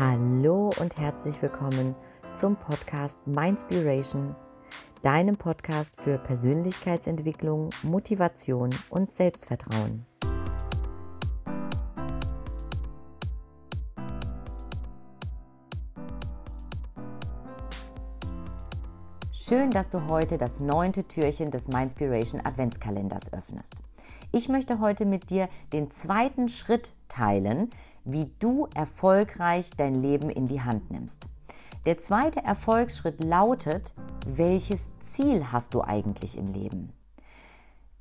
Hallo und herzlich willkommen zum Podcast Mindspiration, deinem Podcast für Persönlichkeitsentwicklung, Motivation und Selbstvertrauen. Schön, dass du heute das neunte Türchen des Mindspiration Adventskalenders öffnest. Ich möchte heute mit dir den zweiten Schritt teilen, wie du erfolgreich dein Leben in die Hand nimmst. Der zweite Erfolgsschritt lautet, welches Ziel hast du eigentlich im Leben?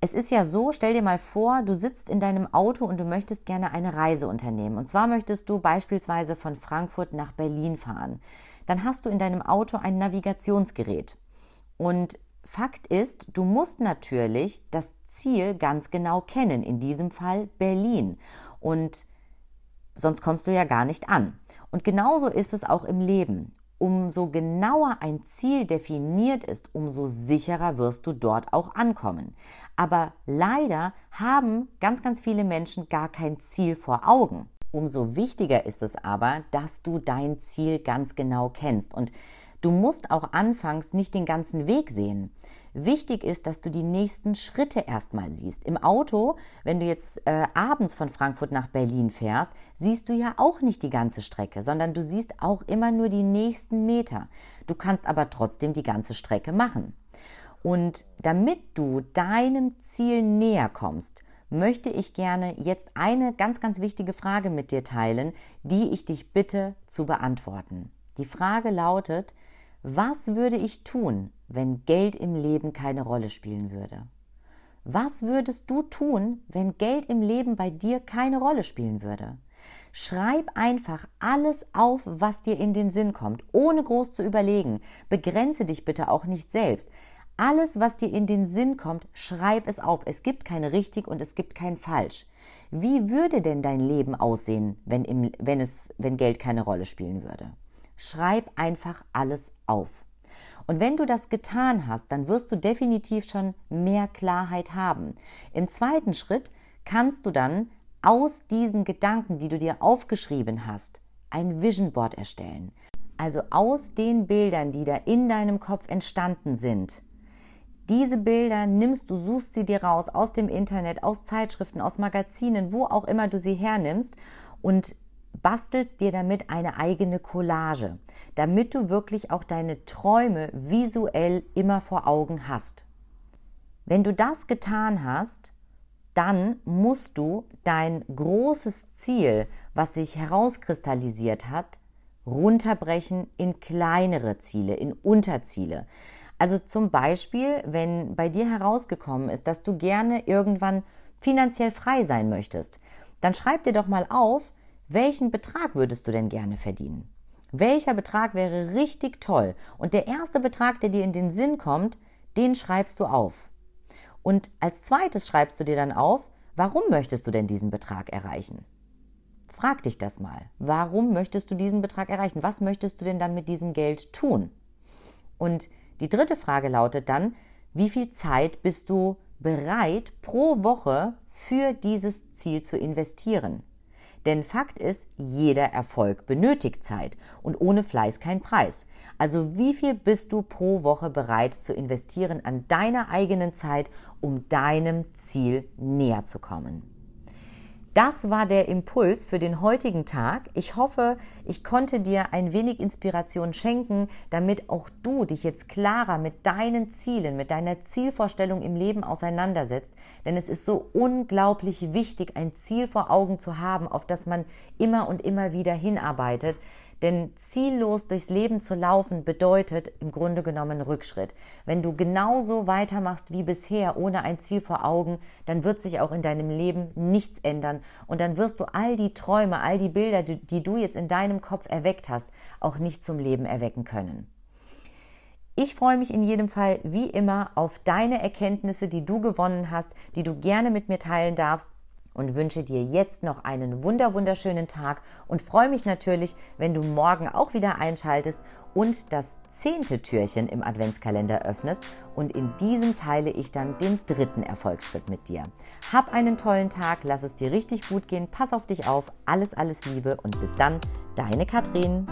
Es ist ja so, stell dir mal vor, du sitzt in deinem Auto und du möchtest gerne eine Reise unternehmen. Und zwar möchtest du beispielsweise von Frankfurt nach Berlin fahren. Dann hast du in deinem Auto ein Navigationsgerät. Und Fakt ist, du musst natürlich das Ziel ganz genau kennen, in diesem Fall Berlin. Und sonst kommst du ja gar nicht an. Und genauso ist es auch im Leben. Umso genauer ein Ziel definiert ist, umso sicherer wirst du dort auch ankommen. Aber leider haben ganz, ganz viele Menschen gar kein Ziel vor Augen. Umso wichtiger ist es aber, dass du dein Ziel ganz genau kennst. Und Du musst auch anfangs nicht den ganzen Weg sehen. Wichtig ist, dass du die nächsten Schritte erstmal siehst. Im Auto, wenn du jetzt äh, abends von Frankfurt nach Berlin fährst, siehst du ja auch nicht die ganze Strecke, sondern du siehst auch immer nur die nächsten Meter. Du kannst aber trotzdem die ganze Strecke machen. Und damit du deinem Ziel näher kommst, möchte ich gerne jetzt eine ganz, ganz wichtige Frage mit dir teilen, die ich dich bitte zu beantworten. Die Frage lautet, was würde ich tun, wenn Geld im Leben keine Rolle spielen würde? Was würdest du tun, wenn Geld im Leben bei dir keine Rolle spielen würde? Schreib einfach alles auf, was dir in den Sinn kommt, ohne groß zu überlegen. Begrenze dich bitte auch nicht selbst. Alles, was dir in den Sinn kommt, schreib es auf. Es gibt kein richtig und es gibt kein falsch. Wie würde denn dein Leben aussehen, wenn, im, wenn, es, wenn Geld keine Rolle spielen würde? Schreib einfach alles auf. Und wenn du das getan hast, dann wirst du definitiv schon mehr Klarheit haben. Im zweiten Schritt kannst du dann aus diesen Gedanken, die du dir aufgeschrieben hast, ein Vision Board erstellen. Also aus den Bildern, die da in deinem Kopf entstanden sind. Diese Bilder nimmst du, suchst sie dir raus aus dem Internet, aus Zeitschriften, aus Magazinen, wo auch immer du sie hernimmst und bastelst dir damit eine eigene Collage, damit du wirklich auch deine Träume visuell immer vor Augen hast. Wenn du das getan hast, dann musst du dein großes Ziel, was sich herauskristallisiert hat, runterbrechen in kleinere Ziele, in Unterziele. Also zum Beispiel, wenn bei dir herausgekommen ist, dass du gerne irgendwann finanziell frei sein möchtest, dann schreib dir doch mal auf, welchen Betrag würdest du denn gerne verdienen? Welcher Betrag wäre richtig toll? Und der erste Betrag, der dir in den Sinn kommt, den schreibst du auf. Und als zweites schreibst du dir dann auf, warum möchtest du denn diesen Betrag erreichen? Frag dich das mal. Warum möchtest du diesen Betrag erreichen? Was möchtest du denn dann mit diesem Geld tun? Und die dritte Frage lautet dann, wie viel Zeit bist du bereit pro Woche für dieses Ziel zu investieren? Denn Fakt ist, jeder Erfolg benötigt Zeit und ohne Fleiß kein Preis. Also wie viel bist du pro Woche bereit zu investieren an deiner eigenen Zeit, um deinem Ziel näher zu kommen? Das war der Impuls für den heutigen Tag. Ich hoffe, ich konnte dir ein wenig Inspiration schenken, damit auch du dich jetzt klarer mit deinen Zielen, mit deiner Zielvorstellung im Leben auseinandersetzt. Denn es ist so unglaublich wichtig, ein Ziel vor Augen zu haben, auf das man immer und immer wieder hinarbeitet. Denn ziellos durchs Leben zu laufen bedeutet im Grunde genommen Rückschritt. Wenn du genauso weitermachst wie bisher, ohne ein Ziel vor Augen, dann wird sich auch in deinem Leben nichts ändern. Und dann wirst du all die Träume, all die Bilder, die du jetzt in deinem Kopf erweckt hast, auch nicht zum Leben erwecken können. Ich freue mich in jedem Fall wie immer auf deine Erkenntnisse, die du gewonnen hast, die du gerne mit mir teilen darfst und wünsche dir jetzt noch einen wunder wunderschönen Tag und freue mich natürlich, wenn du morgen auch wieder einschaltest und das zehnte Türchen im Adventskalender öffnest und in diesem teile ich dann den dritten Erfolgsschritt mit dir. Hab einen tollen Tag, lass es dir richtig gut gehen, pass auf dich auf, alles, alles Liebe und bis dann, Deine Katrin.